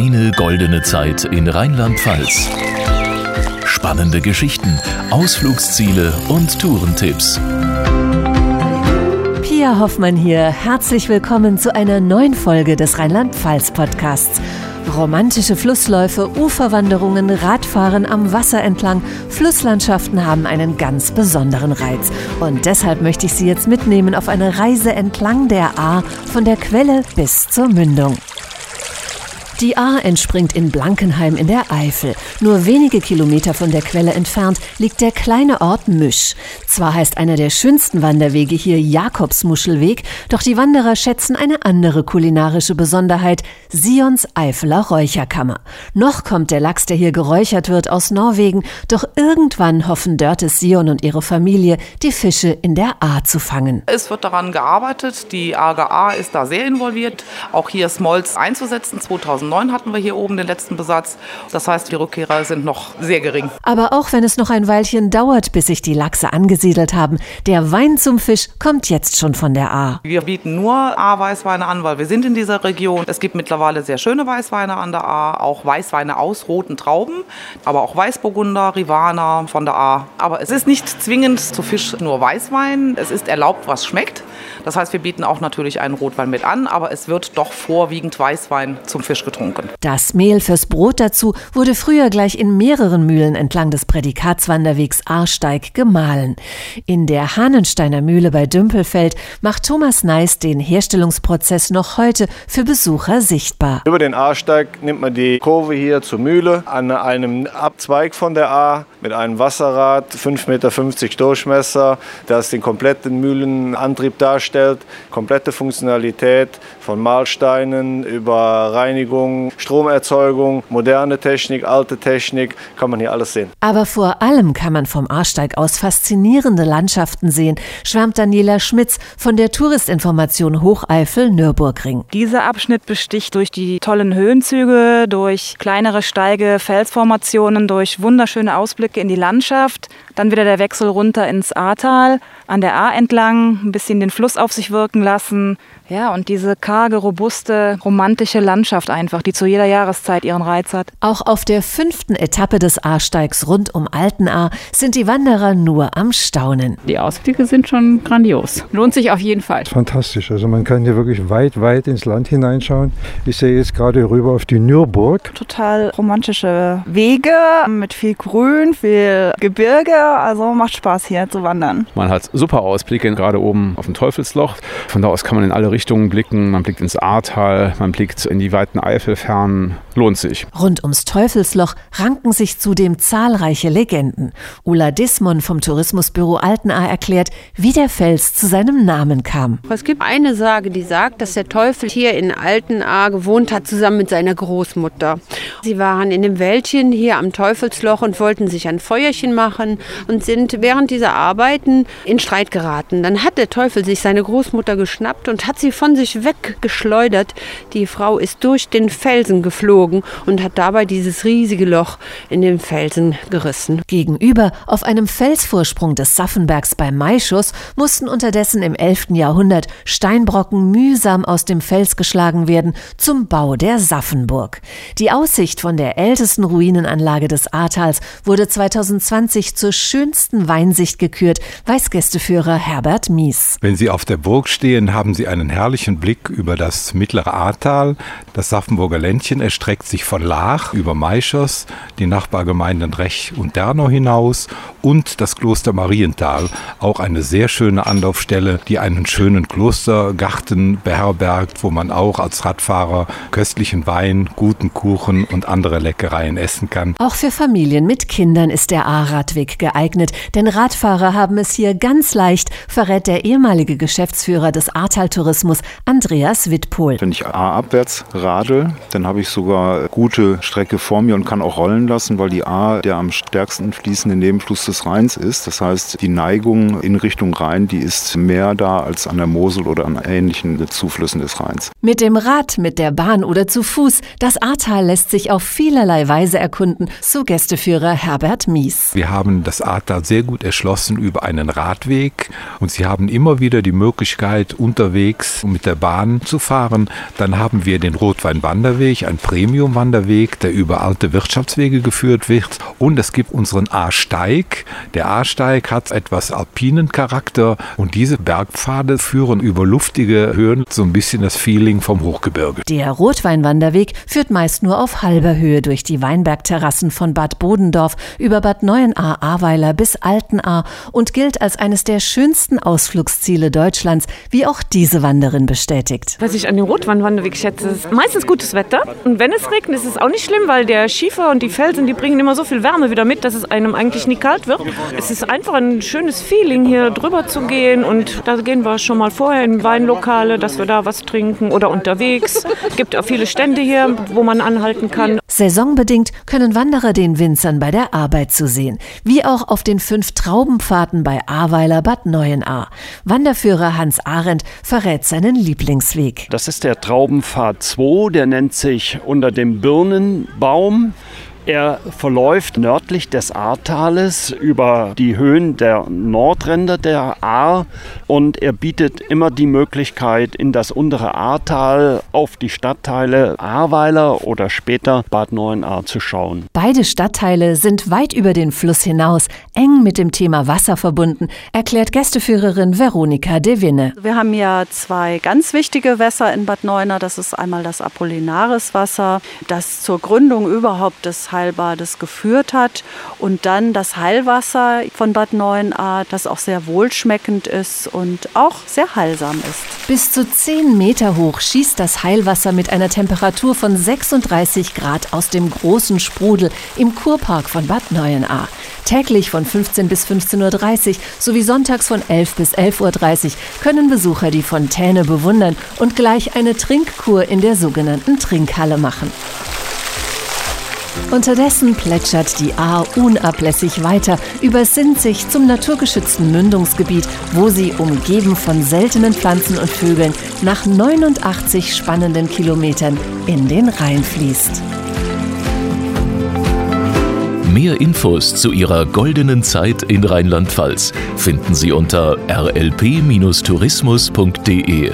Deine goldene Zeit in Rheinland-Pfalz. Spannende Geschichten, Ausflugsziele und Tourentipps. Pia Hoffmann hier. Herzlich willkommen zu einer neuen Folge des Rheinland-Pfalz-Podcasts. Romantische Flussläufe, Uferwanderungen, Radfahren am Wasser entlang, Flusslandschaften haben einen ganz besonderen Reiz. Und deshalb möchte ich Sie jetzt mitnehmen auf eine Reise entlang der A von der Quelle bis zur Mündung. Die Ahr entspringt in Blankenheim in der Eifel. Nur wenige Kilometer von der Quelle entfernt liegt der kleine Ort Misch. Zwar heißt einer der schönsten Wanderwege hier Jakobsmuschelweg, doch die Wanderer schätzen eine andere kulinarische Besonderheit, Sions Eifeler Räucherkammer. Noch kommt der Lachs, der hier geräuchert wird, aus Norwegen, doch irgendwann hoffen Dörtes Sion und ihre Familie, die Fische in der Ahr zu fangen. Es wird daran gearbeitet, die AGA ist da sehr involviert, auch hier Smolz einzusetzen. 2000 2009 hatten wir hier oben den letzten Besatz. Das heißt, die Rückkehrer sind noch sehr gering. Aber auch wenn es noch ein Weilchen dauert, bis sich die Lachse angesiedelt haben, der Wein zum Fisch kommt jetzt schon von der A. Wir bieten nur A-Weißweine an, weil wir sind in dieser Region. Es gibt mittlerweile sehr schöne Weißweine an der A, auch Weißweine aus roten Trauben, aber auch Weißburgunder, Rivana von der A. Aber es ist nicht zwingend zu Fisch nur Weißwein. Es ist erlaubt, was schmeckt. Das heißt, wir bieten auch natürlich einen Rotwein mit an, aber es wird doch vorwiegend Weißwein zum Fisch getrunken. Das Mehl fürs Brot dazu wurde früher gleich in mehreren Mühlen entlang des Prädikatswanderwegs Ahrsteig gemahlen. In der Hahnensteiner Mühle bei Dümpelfeld macht Thomas Neis den Herstellungsprozess noch heute für Besucher sichtbar. Über den Ahrsteig nimmt man die Kurve hier zur Mühle an einem Abzweig von der A mit einem Wasserrad, 5,50 Meter Durchmesser, das den kompletten Mühlenantrieb darstellt darstellt. Komplette Funktionalität von Mahlsteinen über Reinigung, Stromerzeugung, moderne Technik, alte Technik, kann man hier alles sehen. Aber vor allem kann man vom Arsteig aus faszinierende Landschaften sehen, schwärmt Daniela Schmitz von der Touristinformation Hocheifel Nürburgring. Dieser Abschnitt besticht durch die tollen Höhenzüge, durch kleinere Steige, Felsformationen, durch wunderschöne Ausblicke in die Landschaft. Dann wieder der Wechsel runter ins Ahrtal, an der Ahr entlang, ein bisschen den Fluss auf sich wirken lassen. Ja, und diese karge, robuste, romantische Landschaft einfach, die zu jeder Jahreszeit ihren Reiz hat. Auch auf der fünften Etappe des Ahrsteigs rund um Altenahr sind die Wanderer nur am Staunen. Die Ausblicke sind schon grandios. Lohnt sich auf jeden Fall. Fantastisch. Also man kann hier wirklich weit, weit ins Land hineinschauen. Ich sehe jetzt gerade rüber auf die Nürburg. Total romantische Wege mit viel Grün, viel Gebirge. Also macht Spaß hier zu wandern. Man hat super Ausblicke, gerade oben auf dem Teufelsloch. Von da aus kann man in alle Richtungen Richtungen blicken. Man blickt ins Ahrtal, man blickt in die weiten Eifelfernen. Lohnt sich. Rund ums Teufelsloch ranken sich zudem zahlreiche Legenden. Ulla Dismon vom Tourismusbüro Altenahr erklärt, wie der Fels zu seinem Namen kam. Es gibt eine Sage, die sagt, dass der Teufel hier in Altenahr gewohnt hat, zusammen mit seiner Großmutter. Sie waren in dem Wäldchen hier am Teufelsloch und wollten sich ein Feuerchen machen und sind während dieser Arbeiten in Streit geraten. Dann hat der Teufel sich seine Großmutter geschnappt und hat sie von sich weggeschleudert. Die Frau ist durch den Felsen geflogen und hat dabei dieses riesige Loch in den Felsen gerissen. Gegenüber, auf einem Felsvorsprung des Saffenbergs bei Maischuss, mussten unterdessen im 11. Jahrhundert Steinbrocken mühsam aus dem Fels geschlagen werden zum Bau der Saffenburg. Die Aussicht von der ältesten Ruinenanlage des Ahrtals wurde 2020 zur schönsten Weinsicht gekürt, weiß Gästeführer Herbert Mies. Wenn Sie auf der Burg stehen, haben Sie einen herrlichen Blick über das mittlere Ahrtal. Das Saffenburger Ländchen erstreckt sich von Lach über Maischers, die Nachbargemeinden Rech und Dernau hinaus und das Kloster Marienthal, auch eine sehr schöne Anlaufstelle, die einen schönen Klostergarten beherbergt, wo man auch als Radfahrer köstlichen Wein, guten Kuchen und andere Leckereien essen kann. Auch für Familien mit Kindern ist der A-Radweg geeignet, denn Radfahrer haben es hier ganz leicht, verrät der ehemalige Geschäftsführer des Ahrtal-Tourismus Tourismus Andreas Wittpohl. Wenn ich A abwärts radel, dann habe ich sogar gute Strecke vor mir und kann auch rollen lassen, weil die A der am stärksten fließende Nebenfluss des Rheins ist. Das heißt, die Neigung in Richtung Rhein, die ist mehr da als an der Mosel oder an ähnlichen Zuflüssen des Rheins. Mit dem Rad, mit der Bahn oder zu Fuß, das Ahrtal lässt sich auf vielerlei Weise erkunden, so Gästeführer Herbert Mies. Wir haben das Ahrtal sehr gut erschlossen über einen Radweg und Sie haben immer wieder die Möglichkeit, unterwegs ist, um mit der Bahn zu fahren. Dann haben wir den Rotweinwanderweg, ein Premium-Wanderweg, der über alte Wirtschaftswege geführt wird. Und es gibt unseren A-Steig. Der A-Steig hat etwas alpinen Charakter und diese Bergpfade führen über luftige Höhen so ein bisschen das Feeling vom Hochgebirge. Der Rotweinwanderweg führt meist nur auf halber Höhe durch die Weinbergterrassen von Bad Bodendorf über Bad Neuenahr-Ahrweiler bis Altenahr und gilt als eines der schönsten Ausflugsziele Deutschlands, wie auch diese Wanderin bestätigt. Was ich an dem Rotweinwanderweg schätze, ist meistens gutes Wetter. Und wenn es regnet, ist es auch nicht schlimm, weil der Schiefer und die Felsen, die bringen immer so viel Wärme wieder mit, dass es einem eigentlich nie kalt wird. Es ist einfach ein schönes Feeling, hier drüber zu gehen. Und da gehen wir schon mal vorher in Weinlokale, dass wir da was trinken oder unterwegs. Es gibt auch viele Stände hier, wo man anhalten kann. Saisonbedingt können Wanderer den Winzern bei der Arbeit zusehen, wie auch auf den fünf Traubenpfaden bei Ahrweiler Bad Neuenahr. Wanderführer Hans Arendt verrät seinen Lieblingsweg. Das ist der Traubenpfad 2, der nennt sich unter dem Birnenbaum. Er verläuft nördlich des Ahrtales über die Höhen der Nordränder der Ahr und er bietet immer die Möglichkeit, in das untere Ahrtal auf die Stadtteile Ahrweiler oder später Bad Neuenahr zu schauen. Beide Stadtteile sind weit über den Fluss hinaus eng mit dem Thema Wasser verbunden, erklärt Gästeführerin Veronika de Winne. Wir haben ja zwei ganz wichtige Wässer in Bad Neuenahr. Das ist einmal das Apollinariswasser, das zur Gründung überhaupt des Heilbades geführt hat. Und dann das Heilwasser von Bad Neuenahr, das auch sehr wohlschmeckend ist und auch sehr heilsam ist. Bis zu 10 Meter hoch schießt das Heilwasser mit einer Temperatur von 36 Grad aus dem großen Sprudel im Kurpark von Bad Neuenahr. Täglich von 15 bis 15.30 Uhr sowie sonntags von 11 bis 11.30 Uhr können Besucher die Fontäne bewundern und gleich eine Trinkkur in der sogenannten Trinkhalle machen. Unterdessen plätschert die Ahr unablässig weiter, übersinnt sich zum naturgeschützten Mündungsgebiet, wo sie, umgeben von seltenen Pflanzen und Vögeln, nach 89 spannenden Kilometern in den Rhein fließt. Mehr Infos zu ihrer goldenen Zeit in Rheinland-Pfalz finden Sie unter rlp-tourismus.de.